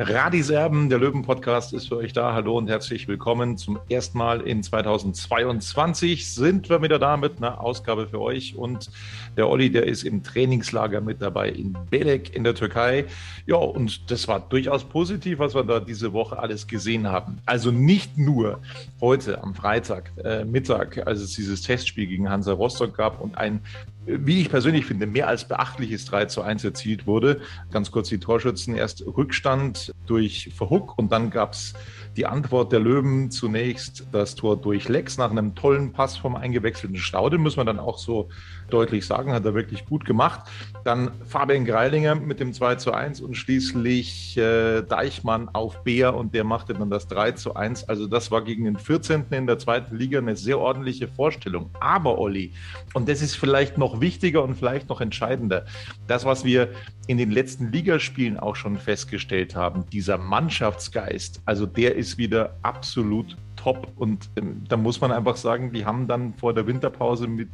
Radis Erben, der Löwen-Podcast ist für euch da. Hallo und herzlich willkommen. Zum ersten Mal in 2022 sind wir wieder da mit einer Ausgabe für euch. Und der Olli, der ist im Trainingslager mit dabei in Belek in der Türkei. Ja, und das war durchaus positiv, was wir da diese Woche alles gesehen haben. Also nicht nur heute am Freitag äh, Mittag, als es dieses Testspiel gegen Hansa Rostock gab und ein wie ich persönlich finde, mehr als beachtliches 3 zu 1 erzielt wurde. Ganz kurz die Torschützen. Erst Rückstand durch Verhuck und dann gab es die Antwort der Löwen zunächst das Tor durch Lex nach einem tollen Pass vom eingewechselten Staude, muss man dann auch so deutlich sagen, hat er wirklich gut gemacht. Dann Fabian Greilinger mit dem 2 zu 1 und schließlich äh, Deichmann auf Bär und der machte dann das 3 zu 1. Also das war gegen den 14. in der zweiten Liga eine sehr ordentliche Vorstellung. Aber Olli, und das ist vielleicht noch wichtiger und vielleicht noch entscheidender, das, was wir in den letzten Ligaspielen auch schon festgestellt haben, dieser Mannschaftsgeist, also der ist wieder absolut top. Und ähm, da muss man einfach sagen, die haben dann vor der Winterpause mit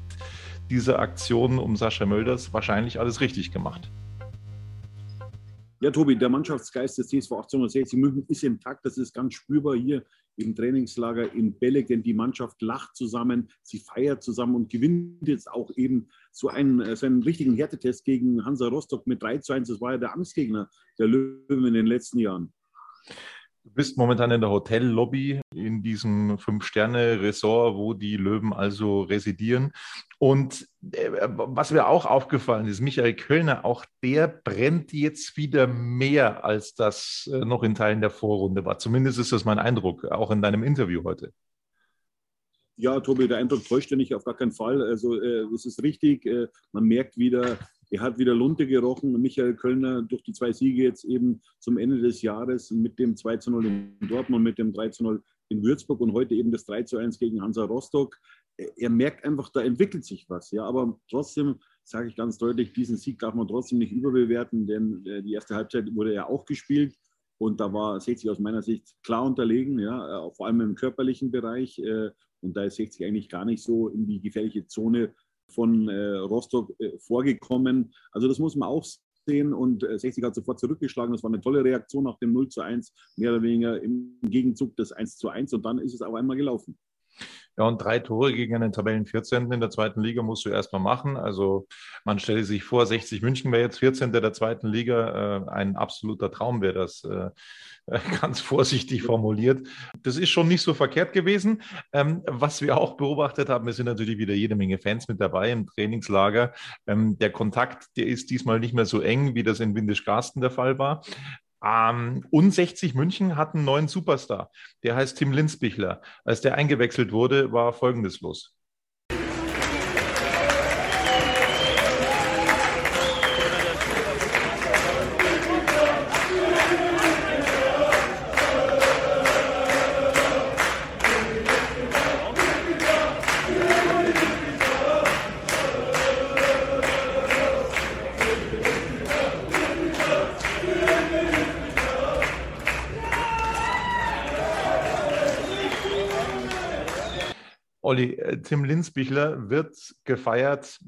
dieser Aktion um Sascha Mölders wahrscheinlich alles richtig gemacht. Ja, Tobi, der Mannschaftsgeist des CSV 1860 München ist intakt. Das ist ganz spürbar hier im Trainingslager in Belek, denn die Mannschaft lacht zusammen, sie feiert zusammen und gewinnt jetzt auch eben so einen, äh, so einen richtigen Härtetest gegen Hansa Rostock mit 3 zu 1. Das war ja der Angstgegner der Löwen in den letzten Jahren. Du bist momentan in der Hotellobby in diesem Fünf-Sterne-Resort, wo die Löwen also residieren. Und äh, was mir auch aufgefallen ist, Michael Kölner, auch der brennt jetzt wieder mehr, als das äh, noch in Teilen der Vorrunde war. Zumindest ist das mein Eindruck, auch in deinem Interview heute. Ja, Tobi, der Eindruck täuscht ja nicht, auf gar keinen Fall. Also, äh, es ist richtig. Äh, man merkt wieder, er hat wieder Lunte gerochen. Michael Kölner durch die zwei Siege jetzt eben zum Ende des Jahres mit dem 2 zu 0 in Dortmund, mit dem 3 zu 0 in Würzburg und heute eben das 3 zu 1 gegen Hansa Rostock. Er merkt einfach, da entwickelt sich was. Ja, aber trotzdem sage ich ganz deutlich, diesen Sieg darf man trotzdem nicht überbewerten, denn äh, die erste Halbzeit wurde ja auch gespielt. Und da war 60 aus meiner Sicht klar unterlegen, ja, vor allem im körperlichen Bereich. Äh, und da ist 60 eigentlich gar nicht so in die gefährliche Zone von äh, Rostock äh, vorgekommen. Also das muss man auch sehen und äh, 60 hat sofort zurückgeschlagen. Das war eine tolle Reaktion nach dem 0 zu 1, mehr oder weniger im Gegenzug des 1 zu 1 und dann ist es auf einmal gelaufen. Ja, und drei Tore gegen einen Tabellen 14. in der zweiten Liga musst du erstmal machen. Also man stelle sich vor, 60 München wäre jetzt 14. der zweiten Liga. Äh, ein absoluter Traum wäre das, äh, ganz vorsichtig formuliert. Das ist schon nicht so verkehrt gewesen. Ähm, was wir auch beobachtet haben, es sind natürlich wieder jede Menge Fans mit dabei im Trainingslager. Ähm, der Kontakt, der ist diesmal nicht mehr so eng, wie das in Windisch-Garsten der Fall war. Ähm, und 60 München hat einen neuen Superstar. Der heißt Tim Linsbichler. Als der eingewechselt wurde, war Folgendes los. Olli, äh, Tim Linsbichler wird gefeiert.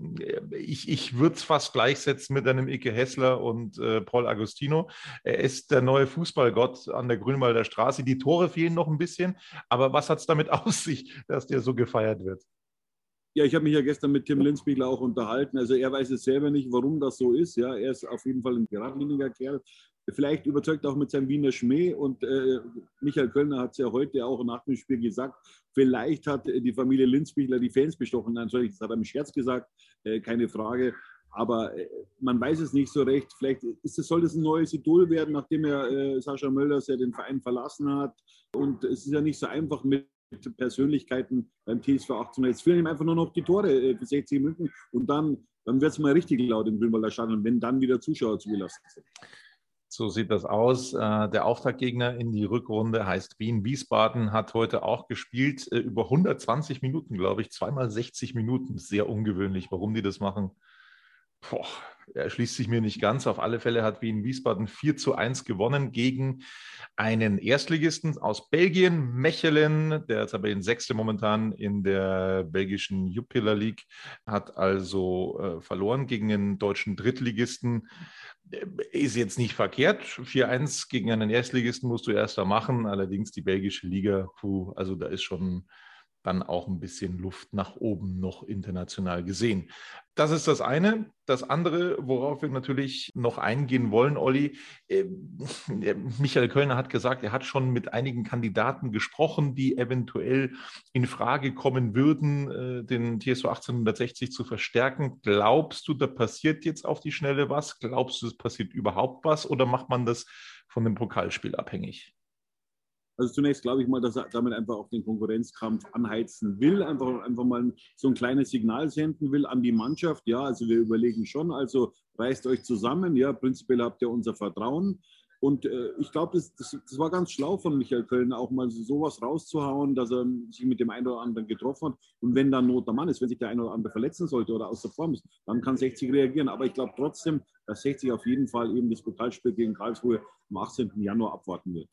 Ich, ich würde es fast gleichsetzen mit einem Ike Hessler und äh, Paul Agostino. Er ist der neue Fußballgott an der Grünwalder Straße. Die Tore fehlen noch ein bisschen, aber was hat es damit aus sich, dass der so gefeiert wird? Ja, ich habe mich ja gestern mit Tim Linsbichler auch unterhalten. Also er weiß es selber nicht, warum das so ist. Ja, er ist auf jeden Fall ein geradliniger Kerl. Vielleicht überzeugt auch mit seinem Wiener Schmäh. Und äh, Michael Kölner hat es ja heute auch nach dem Spiel gesagt. Vielleicht hat die Familie Linsbichler die Fans bestochen. Natürlich, das hat er im Scherz gesagt, äh, keine Frage. Aber äh, man weiß es nicht so recht. Vielleicht ist es, soll das ein neues Idol werden, nachdem er äh, Sascha Mölders ja den Verein verlassen hat. Und es ist ja nicht so einfach mit Persönlichkeiten beim TSV 18. Jetzt fehlen ihm einfach nur noch die Tore äh, für 60 Minuten und dann, dann wird es mal richtig laut im Grünwalder Stadion, wenn dann wieder Zuschauer zugelassen sind. So sieht das aus. Äh, der Auftaktgegner in die Rückrunde heißt Wien. Wiesbaden hat heute auch gespielt, äh, über 120 Minuten, glaube ich, zweimal 60 Minuten. Sehr ungewöhnlich, warum die das machen. Boah, erschließt sich mir nicht ganz. Auf alle Fälle hat Wien Wiesbaden 4 zu 1 gewonnen gegen einen Erstligisten aus Belgien, Mechelen, der Tabellensechste momentan in der belgischen Jupiler League, hat also äh, verloren gegen den deutschen Drittligisten. Ist jetzt nicht verkehrt. 4-1 gegen einen Erstligisten musst du erst da machen. Allerdings die belgische Liga, puh, also da ist schon dann auch ein bisschen Luft nach oben noch international gesehen. Das ist das eine. Das andere, worauf wir natürlich noch eingehen wollen, Olli, äh, Michael Kölner hat gesagt, er hat schon mit einigen Kandidaten gesprochen, die eventuell in Frage kommen würden, äh, den TSO 1860 zu verstärken. Glaubst du, da passiert jetzt auf die Schnelle was? Glaubst du, es passiert überhaupt was oder macht man das von dem Pokalspiel abhängig? Also zunächst glaube ich mal, dass er damit einfach auch den Konkurrenzkampf anheizen will, einfach, einfach mal so ein kleines Signal senden will an die Mannschaft. Ja, also wir überlegen schon, also reißt euch zusammen, ja, prinzipiell habt ihr unser Vertrauen. Und äh, ich glaube, das, das, das, war ganz schlau von Michael Köln, auch mal so sowas rauszuhauen, dass er sich mit dem einen oder anderen getroffen hat. Und wenn dann Not der Mann ist, wenn sich der eine oder andere verletzen sollte oder aus der Form ist, dann kann 60 reagieren. Aber ich glaube trotzdem, dass 60 auf jeden Fall eben das Pokalspiel gegen Karlsruhe am 18. Januar abwarten wird.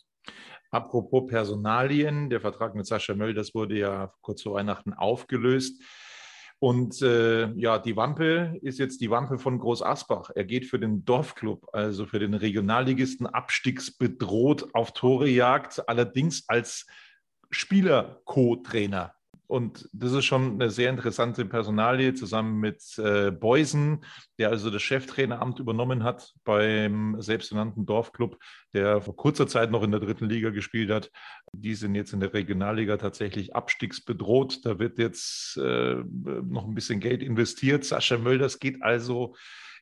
Apropos Personalien, der Vertrag mit Sascha Möll, das wurde ja kurz vor Weihnachten aufgelöst. Und äh, ja, die Wampe ist jetzt die Wampe von Groß Asbach. Er geht für den Dorfclub, also für den Regionalligisten, abstiegsbedroht auf Torejagd, allerdings als Spieler-Co-Trainer. Und das ist schon eine sehr interessante Personalie zusammen mit äh, Beusen, der also das Cheftraineramt übernommen hat beim selbsternannten Dorfclub, der vor kurzer Zeit noch in der dritten Liga gespielt hat. Die sind jetzt in der Regionalliga tatsächlich abstiegsbedroht. Da wird jetzt äh, noch ein bisschen Geld investiert. Sascha Mölders geht also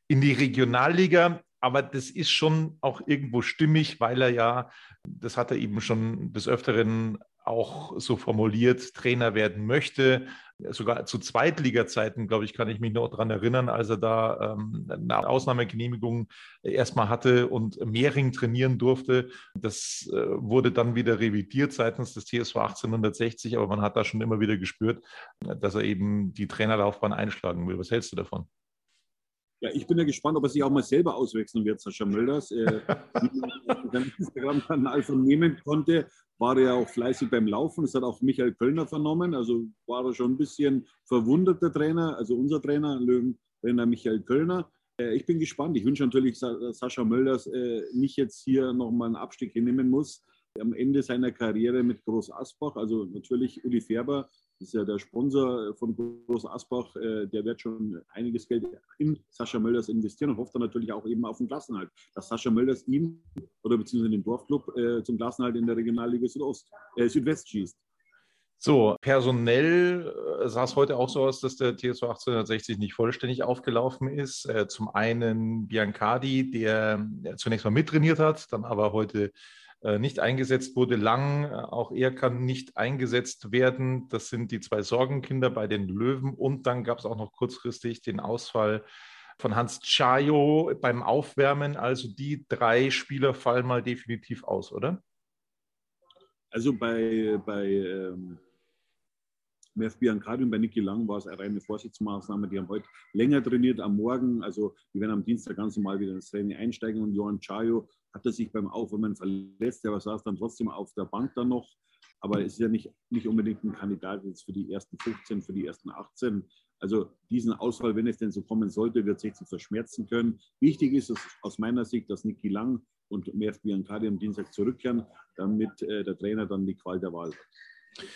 in die Regionalliga aber das ist schon auch irgendwo stimmig, weil er ja, das hat er eben schon des Öfteren auch so formuliert Trainer werden möchte. Sogar zu Zweitliga-Zeiten, glaube ich, kann ich mich noch daran erinnern, als er da ähm, eine Ausnahmegenehmigung erstmal hatte und Mehring trainieren durfte. Das äh, wurde dann wieder revidiert seitens des TSV 1860, aber man hat da schon immer wieder gespürt, dass er eben die Trainerlaufbahn einschlagen will. Was hältst du davon? Ja, ich bin ja gespannt, ob er sich auch mal selber auswechseln wird, Sascha Mölders. Äh, seinen Instagram-Kanal vernehmen konnte, war er ja auch fleißig beim Laufen. Das hat auch Michael Kölner vernommen. Also war er schon ein bisschen verwundert, der Trainer, also unser Trainer, Löwentrainer Michael Kölner. Äh, ich bin gespannt. Ich wünsche natürlich Sascha Mölders äh, nicht jetzt hier nochmal einen Abstieg hinnehmen muss. Am Ende seiner Karriere mit Groß Asbach, also natürlich Uli Färber, das ist ja der Sponsor von Groß Asbach, äh, der wird schon einiges Geld in Sascha Mölders investieren und hofft dann natürlich auch eben auf den Klassenhalt, dass Sascha Mölders ihm oder beziehungsweise den Dorfclub äh, zum Klassenhalt in der Regionalliga Südost, äh, Südwest schießt. So, personell äh, sah es heute auch so aus, dass der TSV 1860 nicht vollständig aufgelaufen ist. Zum einen Biancardi, der zunächst mal mittrainiert hat, dann aber heute nicht eingesetzt wurde, lang. Äh, auch er kann nicht eingesetzt werden. Das sind die zwei Sorgenkinder bei den Löwen. Und dann gab es auch noch kurzfristig den Ausfall von Hans Chayo beim Aufwärmen. Also die drei Spieler fallen mal definitiv aus, oder? Also bei, bei ähm, Merv Biancardi und bei Niki Lang war es eine reine Vorsichtsmaßnahme. Die haben heute länger trainiert am Morgen. Also die werden am Dienstag ganz normal wieder ins Training einsteigen. Und Johann Chayo hatte sich beim Aufwärmen verletzt. Er saß dann trotzdem auf der Bank dann noch. aber es ist ja nicht, nicht unbedingt ein Kandidat jetzt für die ersten 15, für die ersten 18. Also diesen Ausfall, wenn es denn so kommen sollte, wird 60 verschmerzen können. Wichtig ist es aus meiner Sicht, dass Niki Lang und Merv Biancari am Dienstag zurückkehren, damit äh, der Trainer dann die Qual der Wahl hat.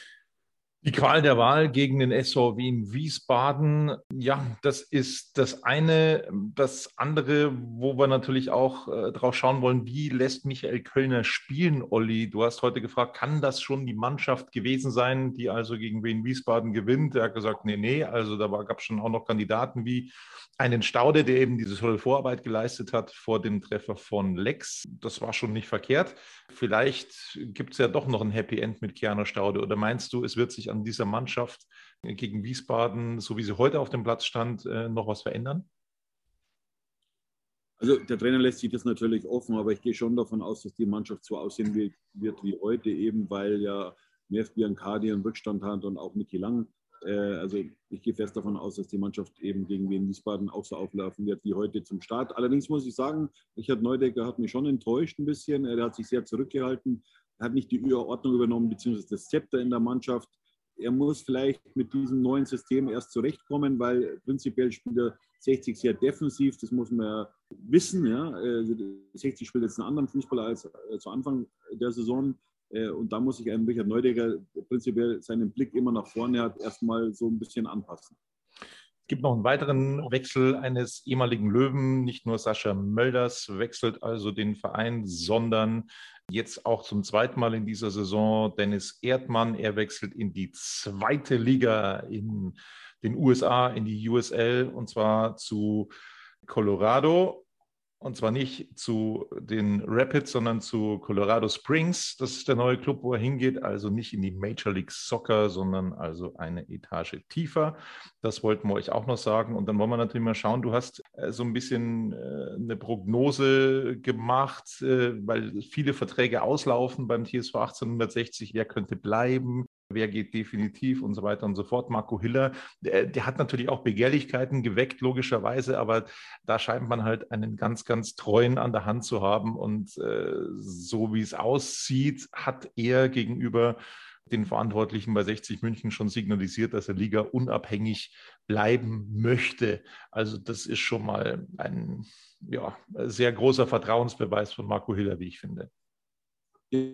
Die Qual der Wahl gegen den SV Wien Wiesbaden, ja, das ist das eine. Das andere, wo wir natürlich auch äh, drauf schauen wollen, wie lässt Michael Kölner spielen, Olli? Du hast heute gefragt, kann das schon die Mannschaft gewesen sein, die also gegen Wien Wiesbaden gewinnt? Er hat gesagt, nee, nee, also da gab es schon auch noch Kandidaten wie einen Staude, der eben diese tolle Vorarbeit geleistet hat vor dem Treffer von Lex. Das war schon nicht verkehrt. Vielleicht gibt es ja doch noch ein Happy End mit Keanu Staude. Oder meinst du, es wird sich an dieser Mannschaft gegen Wiesbaden, so wie sie heute auf dem Platz stand, äh, noch was verändern? Also der Trainer lässt sich das natürlich offen, aber ich gehe schon davon aus, dass die Mannschaft so aussehen wird wie heute, eben weil ja Merv Biancardi einen Rückstand hat und auch Niki Lang äh, also ich gehe fest davon aus, dass die Mannschaft eben gegen Wien Wiesbaden auch so auflaufen wird wie heute zum Start. Allerdings muss ich sagen, Richard Neudecker hat mich schon enttäuscht ein bisschen. Er hat sich sehr zurückgehalten. Hat nicht die Ordnung übernommen, beziehungsweise das Zepter in der Mannschaft. Er muss vielleicht mit diesem neuen System erst zurechtkommen, weil prinzipiell spielt er 60 sehr defensiv, das muss man ja wissen. Ja. 60 äh, spielt jetzt einen anderen Fußballer als äh, zu Anfang der Saison. Äh, und da muss sich ein Richard Neudecker prinzipiell seinen Blick immer nach vorne hat, erstmal so ein bisschen anpassen. Es gibt noch einen weiteren Wechsel eines ehemaligen Löwen. Nicht nur Sascha Mölders wechselt also den Verein, sondern jetzt auch zum zweiten Mal in dieser Saison Dennis Erdmann. Er wechselt in die zweite Liga in den USA, in die USL und zwar zu Colorado. Und zwar nicht zu den Rapids, sondern zu Colorado Springs. Das ist der neue Club, wo er hingeht. Also nicht in die Major League Soccer, sondern also eine Etage tiefer. Das wollten wir euch auch noch sagen. Und dann wollen wir natürlich mal schauen. Du hast äh, so ein bisschen äh, eine Prognose gemacht, äh, weil viele Verträge auslaufen beim TSV 1860. Wer könnte bleiben? Wer geht definitiv und so weiter und so fort. Marco Hiller, der, der, hat natürlich auch Begehrlichkeiten geweckt, logischerweise, aber da scheint man halt einen ganz, ganz treuen an der Hand zu haben. Und äh, so wie es aussieht, hat er gegenüber den Verantwortlichen bei 60 München schon signalisiert, dass er Liga unabhängig bleiben möchte. Also das ist schon mal ein ja, sehr großer Vertrauensbeweis von Marco Hiller, wie ich finde.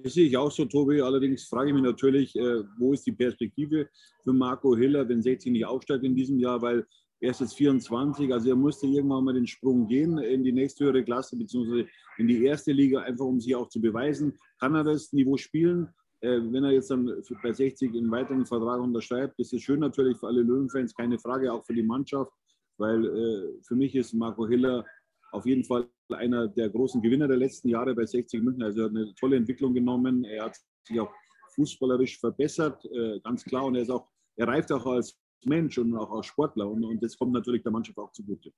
Das sehe ich auch so, Tobi. Allerdings frage ich mich natürlich, äh, wo ist die Perspektive für Marco Hiller, wenn 60 nicht aufsteigt in diesem Jahr, weil er ist jetzt 24, also er musste irgendwann mal den Sprung gehen in die nächsthöhere Klasse, beziehungsweise in die erste Liga, einfach um sich auch zu beweisen. Kann er das Niveau spielen? Äh, wenn er jetzt dann bei 60 einen weiteren Vertrag unterschreibt, ist schön natürlich für alle Löwenfans, keine Frage, auch für die Mannschaft, weil äh, für mich ist Marco Hiller auf jeden Fall einer der großen Gewinner der letzten Jahre bei 60 München. Also er hat eine tolle Entwicklung genommen. Er hat sich auch fußballerisch verbessert, äh, ganz klar. Und er ist auch, er reift auch als Mensch und auch als Sportler. Und, und das kommt natürlich der Mannschaft auch zugute.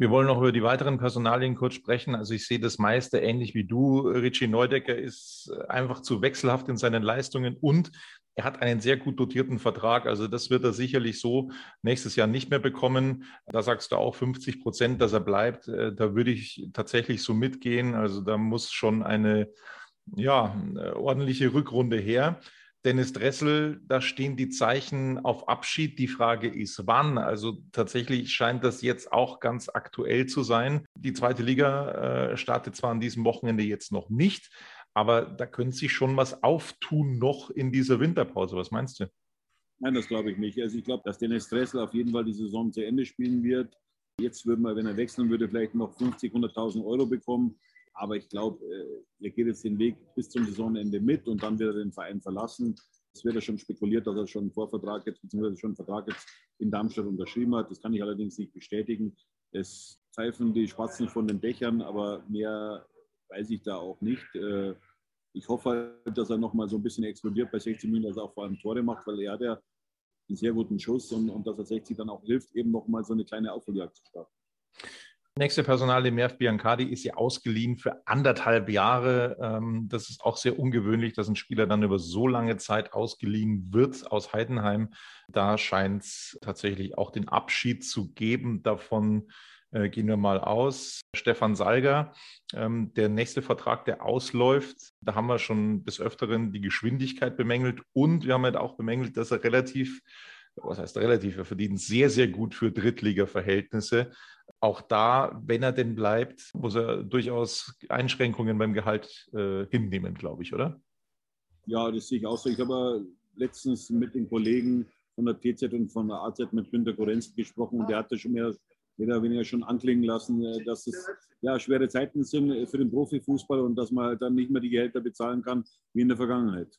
Wir wollen noch über die weiteren Personalien kurz sprechen. Also ich sehe das meiste ähnlich wie du. Richie Neudecker ist einfach zu wechselhaft in seinen Leistungen und er hat einen sehr gut dotierten Vertrag. Also das wird er sicherlich so nächstes Jahr nicht mehr bekommen. Da sagst du auch 50 Prozent, dass er bleibt. Äh, da würde ich tatsächlich so mitgehen. Also da muss schon eine ja, ordentliche Rückrunde her. Dennis Dressel, da stehen die Zeichen auf Abschied. Die Frage ist, wann? Also tatsächlich scheint das jetzt auch ganz aktuell zu sein. Die zweite Liga äh, startet zwar an diesem Wochenende jetzt noch nicht, aber da könnte sich schon was auftun noch in dieser Winterpause. Was meinst du? Nein, das glaube ich nicht. Also ich glaube, dass Dennis Dressel auf jeden Fall die Saison zu Ende spielen wird. Jetzt würde man, wenn er wechseln würde, vielleicht noch 50, 100.000 Euro bekommen. Aber ich glaube, äh, er geht jetzt den Weg bis zum Saisonende mit und dann wird er den Verein verlassen. Es wird ja schon spekuliert, dass er schon einen Vorvertrag jetzt, beziehungsweise schon einen Vertrag jetzt in Darmstadt unterschrieben hat. Das kann ich allerdings nicht bestätigen. Es pfeifen die Spatzen von den Dächern, aber mehr weiß ich da auch nicht. Äh, ich hoffe, dass er nochmal so ein bisschen explodiert bei 60 München, dass er auch vor allem Tore macht, weil er hat ja einen sehr guten Schuss und, und dass er 60 dann auch hilft, eben nochmal so eine kleine Aufholjagd zu starten. Nächste Personal, die Merv Biancardi, ist ja ausgeliehen für anderthalb Jahre. Ähm, das ist auch sehr ungewöhnlich, dass ein Spieler dann über so lange Zeit ausgeliehen wird aus Heidenheim. Da scheint es tatsächlich auch den Abschied zu geben davon, Äh, gehen wir mal aus. Stefan Salger, ähm, der nächste Vertrag, der ausläuft, da haben wir schon des Öfteren die Geschwindigkeit bemängelt und wir haben halt auch bemängelt, dass er relativ, was heißt relativ, er verdient sehr, sehr gut für Drittliga-Verhältnisse. Auch da, wenn er denn bleibt, muss er durchaus Einschränkungen beim Gehalt äh, hinnehmen, glaube ich, oder? Ja, das sehe ich auch so. Ich habe letztens mit den Kollegen von der TZ und von der AZ mit Günter Gorenz gesprochen und der hatte schon mehr oder weniger schon anklingen lassen, äh, dass es ja, schwere Zeiten sind äh, für den Profifußball und dass man halt dann nicht mehr die Gehälter bezahlen kann wie in der Vergangenheit.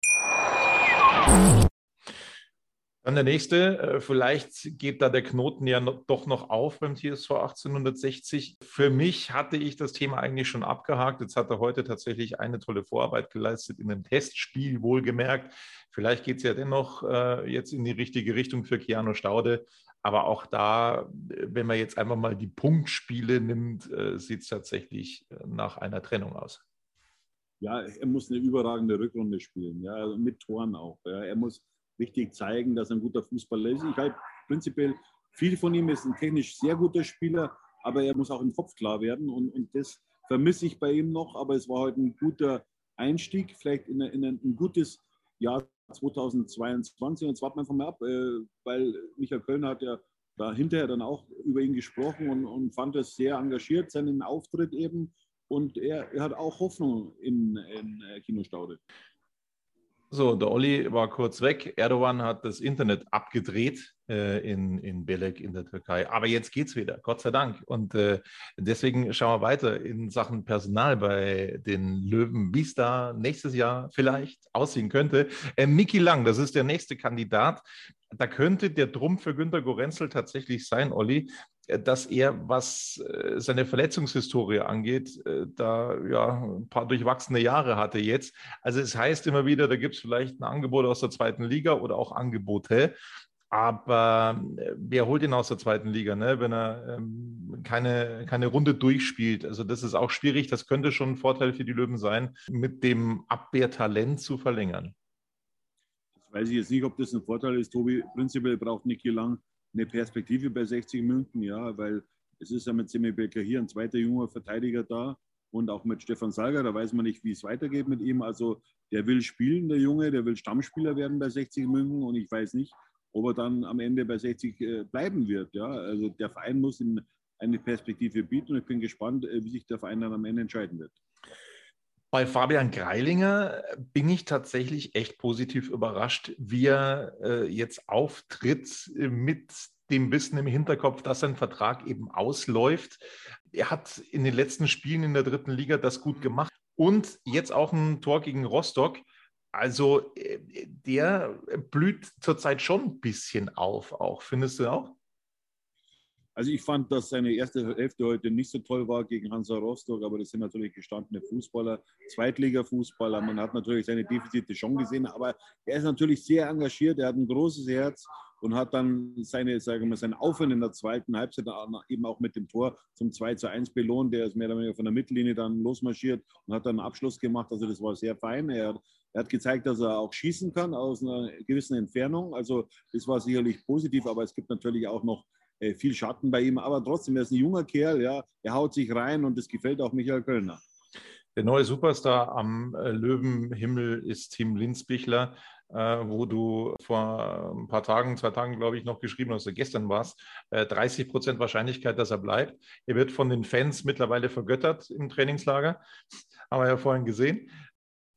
Dann der nächste, äh, vielleicht geht da der Knoten ja doch noch auf beim TSV 1860. Für mich hatte ich das Thema eigentlich schon abgehakt. Jetzt hat er heute tatsächlich eine tolle Vorarbeit geleistet in einem Testspiel, wohlgemerkt. Vielleicht geht es ja dennoch äh, jetzt in die richtige Richtung für Keanu Staude. Aber auch da, wenn man jetzt einfach mal die Punktspiele nimmt, äh, sieht es tatsächlich nach einer Trennung aus. Ja, er muss eine überragende Rückrunde spielen, ja, also mit Toren auch. Ja. Er muss richtig zeigen, dass er ein guter Fußballer ist. Ich halte prinzipiell viel von ihm, ist ein technisch sehr guter Spieler, aber er muss auch im Kopf klar werden und, und das vermisse ich bei ihm noch, aber es war heute ein guter Einstieg, vielleicht in, in ein, ein gutes Jahr 2022. Und jetzt warten wir einfach mal ab, äh, weil Michael Kölner hat ja da hinterher dann auch über ihn gesprochen und, und fand es sehr engagiert, seinen Auftritt eben. Und er, er hat auch Hoffnung in, in äh, Kino Staude. So, der Olli war kurz weg. Erdogan hat das Internet abgedreht äh, in, in Belek in der Türkei. Aber jetzt geht's wieder, Gott sei Dank. Und äh, deswegen schauen wir weiter in Sachen Personal bei den Löwen, wie es da nächstes Jahr vielleicht aussehen könnte. Äh, Miki Lang, das ist der nächste Kandidat. Da könnte der Drum für Günter Gorenzel tatsächlich sein, Olli, dass er, was äh, seine Verletzungshistorie angeht, äh, da ja ein paar durchwachsene Jahre hatte jetzt. Also es heißt immer wieder, da gibt es vielleicht ein Angebot aus der zweiten Liga oder auch Angebote. Aber wer holt ihn aus der zweiten Liga, ne? wenn er ähm, keine, keine Runde durchspielt? Also das ist auch schwierig. Das könnte schon ein Vorteil für die Löwen sein, mit dem Abwehrtalent zu verlängern. Das weiß ich jetzt nicht, ob das ein Vorteil ist. Tobi, prinzipiell braucht Niki Lang eine Perspektive bei 60 München, ja, weil es ist ja mit Semi Becker hier ein zweiter junger Verteidiger da und auch mit Stefan Salger, da weiß man nicht, wie es weitergeht mit ihm. Also der will spielen, der Junge, der will Stammspieler werden bei 60 München und ich weiß nicht, ob er dann am Ende bei 60 äh, bleiben wird. Ja, also der Verein muss ihm eine Perspektive bieten und ich bin gespannt, äh, wie sich der Verein dann am Ende entscheiden wird. Bei Fabian Greilinger bin ich tatsächlich echt positiv überrascht, wie er äh, jetzt auftritt äh, mit dem Wissen im Hinterkopf, dass sein Vertrag eben ausläuft. Er hat in den letzten Spielen in der dritten Liga das gut gemacht und jetzt auch ein Tor gegen Rostock. Also äh, der blüht zurzeit schon ein bisschen auf, auch findest du auch? Also ich fand, dass seine erste Hälfte heute nicht so toll war gegen Hansa Rostock, aber das sind natürlich gestandene Fußballer, Zweitliga-Fußballer. Man hat natürlich seine Defizite schon gesehen, aber er ist natürlich sehr engagiert, er hat ein großes Herz und hat dann seine, sagen wir, seinen Aufwand in der zweiten Halbzeit eben auch mit dem Tor zum 2 zu 1 belohnt. Der ist mehr oder weniger von der Mittellinie dann losmarschiert und hat dann einen Abschluss gemacht. Also das war sehr fein. Er, er hat gezeigt, dass er auch schießen kann aus einer gewissen Entfernung. Also das war sicherlich positiv, aber es gibt natürlich auch noch äh, viel Schatten bei ihm, aber trotzdem, er ist ein junger Kerl, ja, er haut sich rein und das gefällt auch Michael Kölner. Der neue Superstar am äh, Löwenhimmel ist Tim Linsbichler, äh, wo du vor ein paar Tagen, zwei Tagen, glaube ich, noch geschrieben hast, gestern war es, 30 Prozent Wahrscheinlichkeit, dass er bleibt. Er wird von den Fans mittlerweile vergöttert im Trainingslager, haben wir ja vorhin gesehen.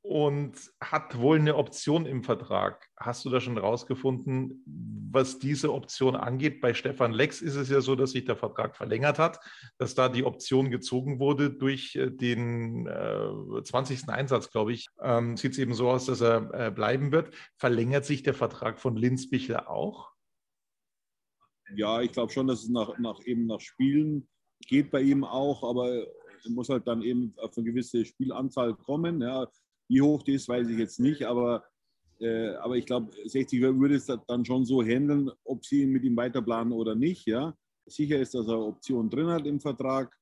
und hat wohl eine Option im Vertrag. Hast du da schon rausgefunden, was diese Option angeht? Bei Stefan Lex ist es ja so, dass sich der Vertrag verlängert hat, dass da die Option gezogen wurde durch äh, den äh, 20. Einsatz, glaube ich. Ähm, Sieht es eben so aus, dass er äh, bleiben wird. Verlängert sich der Vertrag von Linz Bichler auch? Ja, ich glaube schon, dass es nach, nach, eben nach Spielen geht bei ihm auch, aber muss halt dann eben auf eine gewisse Spielanzahl kommen. Ja. Wie hoch die ist, weiß ich jetzt nicht, aber, äh, aber ich glaube, 60 würde es dann schon so handeln, ob sie mit ihm weiterplanen oder nicht. Ja. Sicher ist, dass er Optionen drin hat im Vertrag,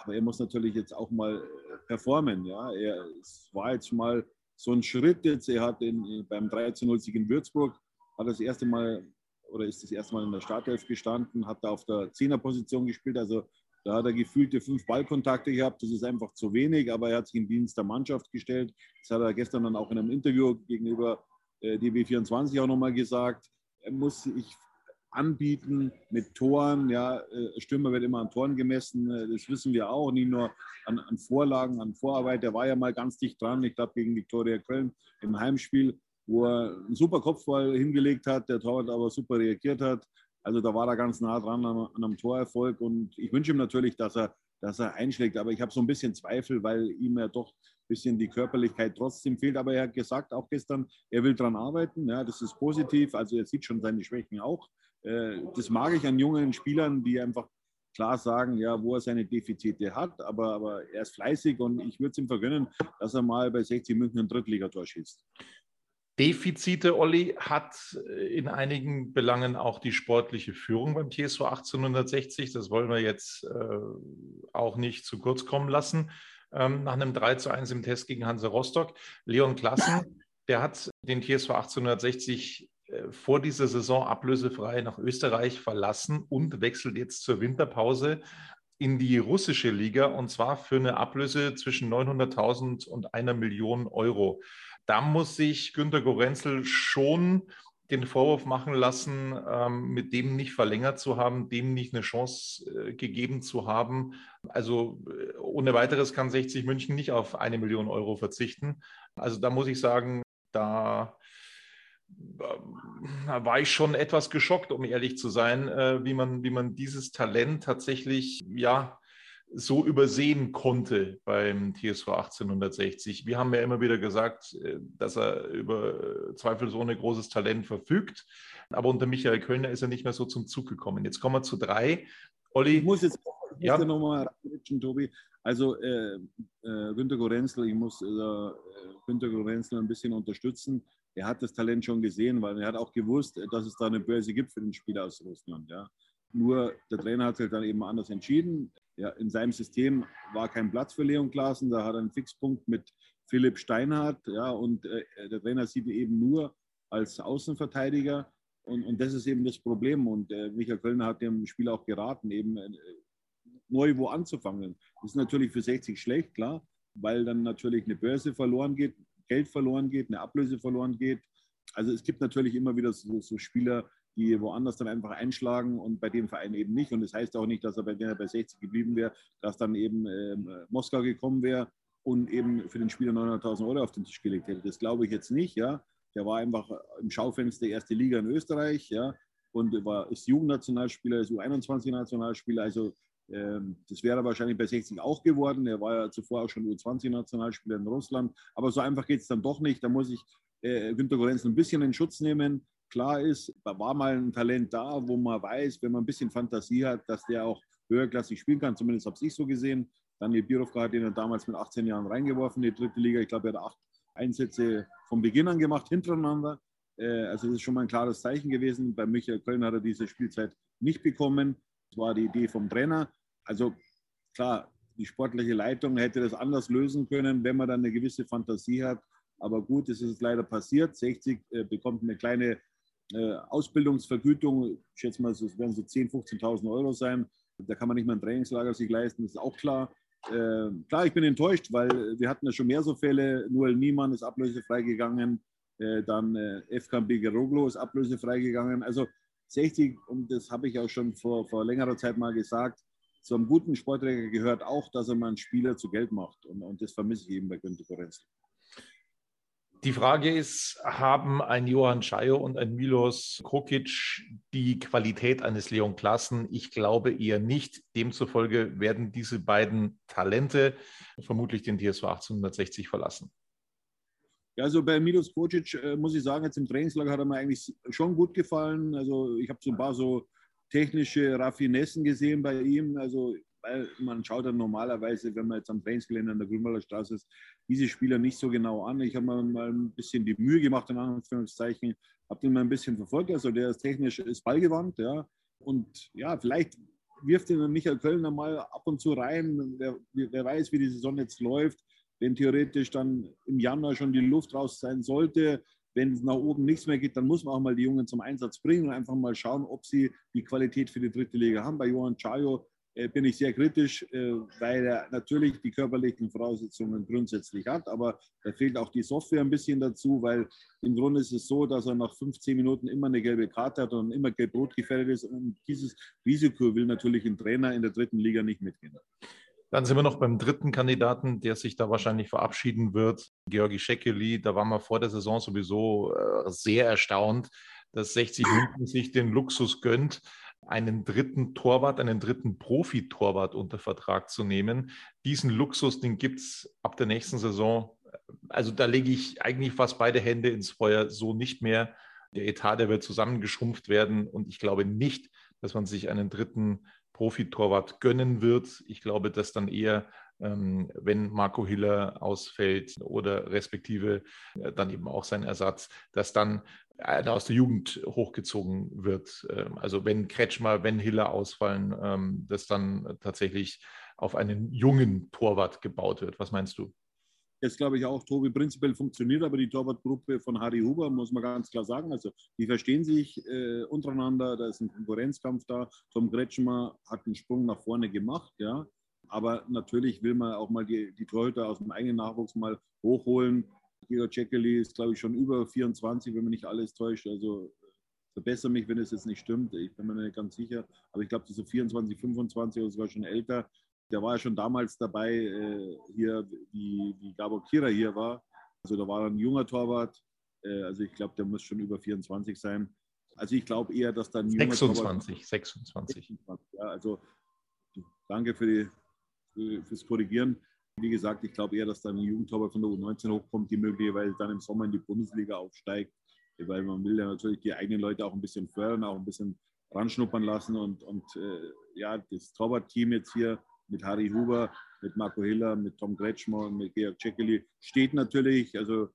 aber er muss natürlich jetzt auch mal performen. Ja. Er, es war jetzt mal so ein Schritt jetzt. Er hat in, beim 13-0 in Würzburg hat das erste Mal oder ist das erste Mal in der Startelf gestanden, hat da auf der Zehnerposition gespielt. Also da hat er gefühlte fünf Ballkontakte gehabt. Das ist einfach zu wenig, aber er hat sich im Dienst der Mannschaft gestellt. Das hat er gestern dann auch in einem Interview gegenüber äh, DB24 auch nochmal gesagt. Muss sich anbieten mit Toren. Ja, äh, Stürmer wird immer an Toren gemessen. Äh, das wissen wir auch, nicht nur an, an Vorlagen, an Vorarbeit. Der war ja mal ganz dicht dran. Ich glaube, gegen Viktoria Köln im Heimspiel, wo er einen super Kopfball hingelegt hat, der Torwart aber super reagiert hat. Also da war er ganz nah dran an, an einem Torerfolg und ich wünsche ihm natürlich, dass er, dass er einschlägt. Aber ich habe so ein bisschen Zweifel, weil ihm ja doch bisschen die Körperlichkeit trotzdem fehlt. Aber er hat gesagt, auch gestern, er will daran arbeiten. Ja, das ist positiv. Also er sieht schon seine Schwächen auch. Äh, das mag ich an jungen Spielern, die einfach klar sagen, ja, wo er seine Defizite hat, aber, aber er ist fleißig und ich würde es ihm vergönnen, dass er mal bei 60 München ein Drittligator schießt. Defizite, Olli, hat äh, in einigen Belangen auch die sportliche Führung beim TSV 1860. Das wollen wir jetzt äh, auch nicht zu kurz kommen lassen. Ähm, nach einem 3 zu 1 im Test gegen Hanse Rostock. Leon Klassen, der hat den TSV 1860 äh, vor dieser Saison ablösefrei nach Österreich verlassen und wechselt jetzt zur Winterpause in die russische Liga und zwar für eine Ablöse zwischen 900.000 und einer Million Euro da muss sich Günter Gorenzel schon den Vorwurf machen lassen, ähm, mit dem nicht verlängert zu haben, dem nicht eine Chance äh, gegeben zu haben. Also äh, ohne weiteres kann 60 München nicht auf eine Million Euro verzichten. Also da muss ich sagen, da äh, war ich schon etwas geschockt, um ehrlich zu sein, äh, wie, man, wie man dieses Talent tatsächlich, ja, so übersehen konnte beim TSV 1860. Wir haben ja immer wieder gesagt, äh, dass er über zweifelsohne großes Talent verfügt. Aber unter Michael Kölner ist er nicht mehr so zum Zug gekommen. Jetzt kommen wir zu drei. Olli. Ich muss jetzt ich ja. nochmal reinrutschen, Tobi. Also äh, äh, Günter Gorenzel, ich muss äh, Günter Gorenzel ein bisschen unterstützen. Er hat das Talent schon gesehen, weil er hat auch gewusst, dass es da eine Börse gibt für den Spieler aus Russland. Ja. Nur der Trainer hat sich dann eben anders entschieden ja, in seinem System war kein Platz für Leon Klaassen. Da hat er einen Fixpunkt mit Philipp Steinhardt. Ja, und äh, der Trainer sieht ihn eben nur als Außenverteidiger. Und, und das ist eben das Problem. Und äh, Michael Kölner hat dem Spiel auch geraten, eben äh, neu wo anzufangen. Das ist natürlich für 60 schlecht, klar, weil dann natürlich eine Börse verloren geht, Geld verloren geht, eine Ablöse verloren geht. Also es gibt natürlich immer wieder so, so Spieler, die woanders dann einfach einschlagen und bei dem Verein eben nicht. Und das heißt auch nicht, dass er, bei, wenn er bei 60 geblieben wäre, dass dann eben äh, Moskau gekommen wäre und eben für den Spieler 900.000 Euro auf den Tisch gelegt hätte. Das glaube ich jetzt nicht. Ja. Der war einfach im Schaufenster erste Liga in Österreich ja, und war, ist Jugendnationalspieler, ist U21-Nationalspieler. Also ähm, das wäre wahrscheinlich bei 60 auch geworden. Er war ja zuvor auch schon U20-Nationalspieler in Russland. Aber so einfach geht es dann doch nicht. Da muss ich äh, Günter Gorenzen ein bisschen in Schutz nehmen klar ist, da war mal ein Talent da, wo man weiß, wenn man ein bisschen Fantasie hat, dass der auch höherklassig spielen kann. Zumindest habe ich so gesehen. Daniel Birovka hat ihn damals mit 18 Jahren reingeworfen, in die dritte Liga. Ich glaube, er hat acht Einsätze von Beginn an gemacht, hintereinander. Äh, also das ist schon mal ein klares Zeichen gewesen. Bei Michael Köln hat er diese Spielzeit nicht bekommen. Das war die Idee vom Trainer. Also klar, die sportliche Leitung hätte das anders lösen können, wenn man dann eine gewisse Fantasie hat. Aber gut, es ist leider passiert. 60 äh, bekommt eine kleine Ausbildungsvergütung, ich schätze mal, es werden so 10.000, 15.000 Euro sein. Da kann man nicht mal ein Trainingslager sich leisten, das ist auch klar. Äh, klar, ich bin enttäuscht, weil wir hatten ja schon mehr so Fälle. Noel Niemann ist ablösefrei gegangen, äh, dann äh, FKB Geroglo ist ablösefrei gegangen. Also 60, und das habe ich auch schon vor, vor längerer Zeit mal gesagt, zu einem guten Sportträger gehört auch, dass er mal einen Spieler zu Geld macht. Und, und das vermisse ich eben bei Günter Gorenzel. Die Frage ist, haben ein Johann Schayo und ein Milos Krukic die Qualität eines Leon Klassen? Ich glaube eher nicht. Demzufolge werden diese beiden Talente vermutlich den TSV 1860 verlassen. Ja, also bei Milos Kocic äh, muss ich sagen, jetzt im Trainingslager hat er mir eigentlich schon gut gefallen. Also ich habe so ein paar so technische Raffinessen gesehen bei ihm. Also weil man schaut dann normalerweise, wenn man jetzt am Trainingsgelände an der Grünwalder Straße ist, diese Spieler nicht so genau an. Ich habe mir mal ein bisschen die Mühe gemacht, in Anführungszeichen, habe den mal ein bisschen verfolgt. Also der ist technisch, ist ballgewandt, ja. Und ja, vielleicht wirft ihn Michael Kölner mal ab und zu rein. Wer, wer weiß, wie die Saison jetzt läuft. Wenn theoretisch dann im Januar schon die Luft raus sein sollte, wenn es nach oben nichts mehr geht, dann muss man auch mal die Jungen zum Einsatz bringen und einfach mal schauen, ob sie die Qualität für die dritte Liga haben. Bei Johann Chayo bin ich sehr kritisch, äh, weil er natürlich die körperlichen Voraussetzungen grundsätzlich hat, aber da fehlt auch die Software ein bisschen dazu, weil im Grunde ist es so, dass er nach 15 Minuten immer eine gelbe Karte hat und immer gelb-rot gefährdet ist und dieses Risiko will natürlich ein Trainer in der dritten Liga nicht mitgehen. Dann sind wir noch beim dritten Kandidaten, der sich da wahrscheinlich verabschieden wird, Georgi Schekeli. Da waren wir vor der Saison sowieso äh, sehr erstaunt, dass 60 München sich den Luxus gönnt, einen dritten Torwart, einen dritten Profi-Torwart unter Vertrag zu nehmen. Diesen Luxus, den gibt es ab der nächsten Saison. Also da lege ich eigentlich fast beide Hände ins Feuer, so nicht mehr. Der Etat, der wird zusammengeschrumpft werden und ich glaube nicht, dass man sich einen dritten Profitorwart gönnen wird. Ich glaube, dass dann eher, wenn Marco Hiller ausfällt oder respektive äh, dann eben auch sein Ersatz, dass dann einer aus der Jugend hochgezogen wird. Ähm, also wenn Kretschmer, wenn Hiller ausfallen, ähm, dass dann tatsächlich auf einen jungen Torwart gebaut wird. Was meinst du? Das glaube ich auch, Tobi, prinzipiell funktioniert aber die Torwartgruppe von Harry Huber, muss man ganz klar sagen. Also die verstehen sich äh, untereinander, da ist ein Konkurrenzkampf da. Tom Kretschmer hat einen Sprung nach vorne gemacht, ja. Aber natürlich will man auch mal die, die Torhüter aus dem eigenen Nachwuchs mal hochholen. Gero Cekeli ist, glaube ich, schon über 24, wenn man nicht alles täuscht. Also verbessere mich, wenn es jetzt nicht stimmt. Ich bin mir nicht ganz sicher. Aber ich glaube, so 24, 25 oder sogar schon älter. Der war ja schon damals dabei, äh, hier, wie, wie Gabor Kira hier war. Also da war ein junger Torwart. Äh, also ich glaube, der muss schon über 24 sein. Also ich glaube eher, dass dann 26, Torwart, 26. 26. Ja, also danke für die, fürs Korrigieren. Wie gesagt, ich glaube eher, dass dann ein Jugendtorwart von der U19 hochkommt, die möglicherweise dann im Sommer in die Bundesliga aufsteigt. Weil man will ja natürlich die eigenen Leute auch ein bisschen fördern, auch ein bisschen ranschnuppern lassen. Und, und äh, ja, das Torwartteam jetzt hier mit Harry Huber, mit Marco Hiller, mit Tom Kretschmer und mit Georg Cekeli steht natürlich. Also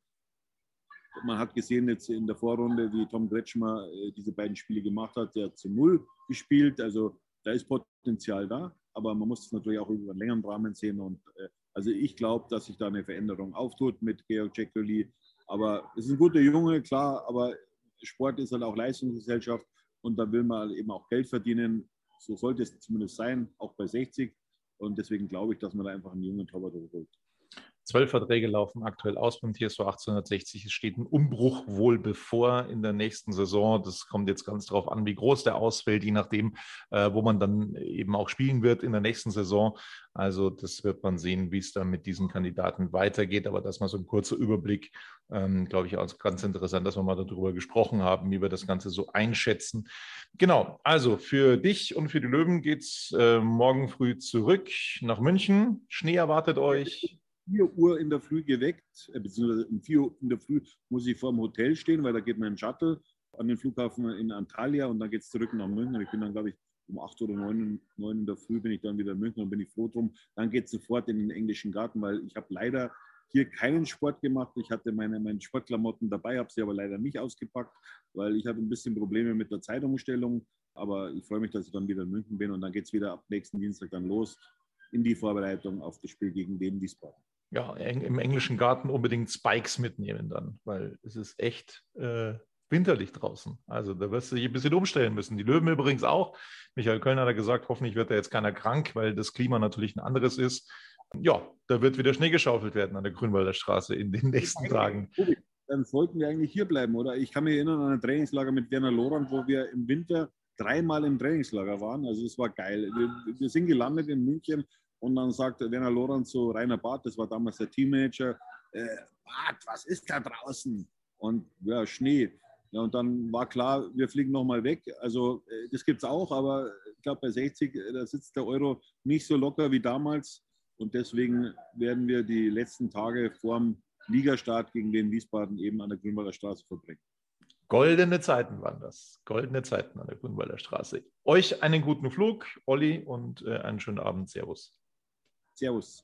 man hat gesehen jetzt in der Vorrunde, wie Tom Kretschmer äh, diese beiden Spiele gemacht hat. Der hat zu Null gespielt. Also da ist Potenzial da. Aber man muss es natürlich auch über einen längeren Rahmen sehen. Und äh, also ich glaube, dass sich da eine Veränderung auftut mit Georg Cekeli. Aber es ist ein guter Junge, klar, aber Sport ist halt auch Leistungsgesellschaft und da will man eben auch Geld verdienen. So sollte es zumindest sein, auch bei 60. Und deswegen glaube ich, dass man da einfach einen jungen Torwart holt. Zwölf Verträge laufen aktuell aus beim TSV 1860. Es steht ein Umbruch wohl bevor in der nächsten Saison. Das kommt jetzt ganz darauf an, wie groß der ausfällt, je nachdem, äh, wo man dann eben auch spielen wird in der nächsten Saison. Also das wird man sehen, wie es dann mit diesen Kandidaten weitergeht. Aber das mal so ein kurzer Überblick, ähm, glaube ich, auch ganz interessant, dass wir mal darüber gesprochen haben, wie wir das Ganze so einschätzen. Genau, also für dich und für die Löwen geht es äh, morgen früh zurück nach München. Schnee erwartet euch. 4 Uhr in der Früh geweckt, äh, beziehungsweise um 4 Uhr in der Früh muss ich vor dem Hotel stehen, weil da geht mein Shuttle an den Flughafen in Antalya und dann geht es zurück nach München. Ich bin dann, glaube ich, um 8 oder 9, 9 in der Früh bin ich dann wieder in München und bin ich froh drum. Dann geht es sofort in den englischen Garten, weil ich habe leider hier keinen Sport gemacht. Ich hatte meine, meine Sportklamotten dabei, habe sie aber leider nicht ausgepackt, weil ich hatte ein bisschen Probleme mit der Zeitumstellung. Aber ich freue mich, dass ich dann wieder in München bin und dann geht es wieder ab nächsten Dienstag dann los in die Vorbereitung auf das Spiel gegen den Wiesbaden ja, im englischen Garten unbedingt Spikes mitnehmen dann, weil es ist echt äh, winterlich draußen. Also da wirst du dich ein bisschen umstellen müssen. Die Löwen übrigens auch. Michael Kölner hat gesagt, hoffentlich wird da jetzt keiner krank, weil das Klima natürlich ein anderes ist. Ja, da wird wieder Schnee geschaufelt werden an der Grünwalder Straße in den nächsten Tagen. Dann sollten wir eigentlich hier bleiben, oder? Ich kann mich erinnern an ein Trainingslager mit Werner Lorand, wo wir im Winter dreimal im Trainingslager waren. Also es war geil. Wir, wir sind gelandet in München und dann sagt Werner Lorenz zu Rainer Barth, das war damals der Teammanager, äh, was ist da draußen? Und ja, Schnee. Ja, und dann war klar, wir fliegen nochmal weg. Also äh, das gibt es auch, aber ich glaube, bei 60, äh, da sitzt der Euro nicht so locker wie damals. Und deswegen werden wir die letzten Tage vorm Ligastart gegen den Wiesbaden eben an der Grünwalder Straße verbringen. Goldene Zeiten waren das. Goldene Zeiten an der Grünwalder Straße. Euch einen guten Flug, Olli, und äh, einen schönen Abend. Servus. Servus.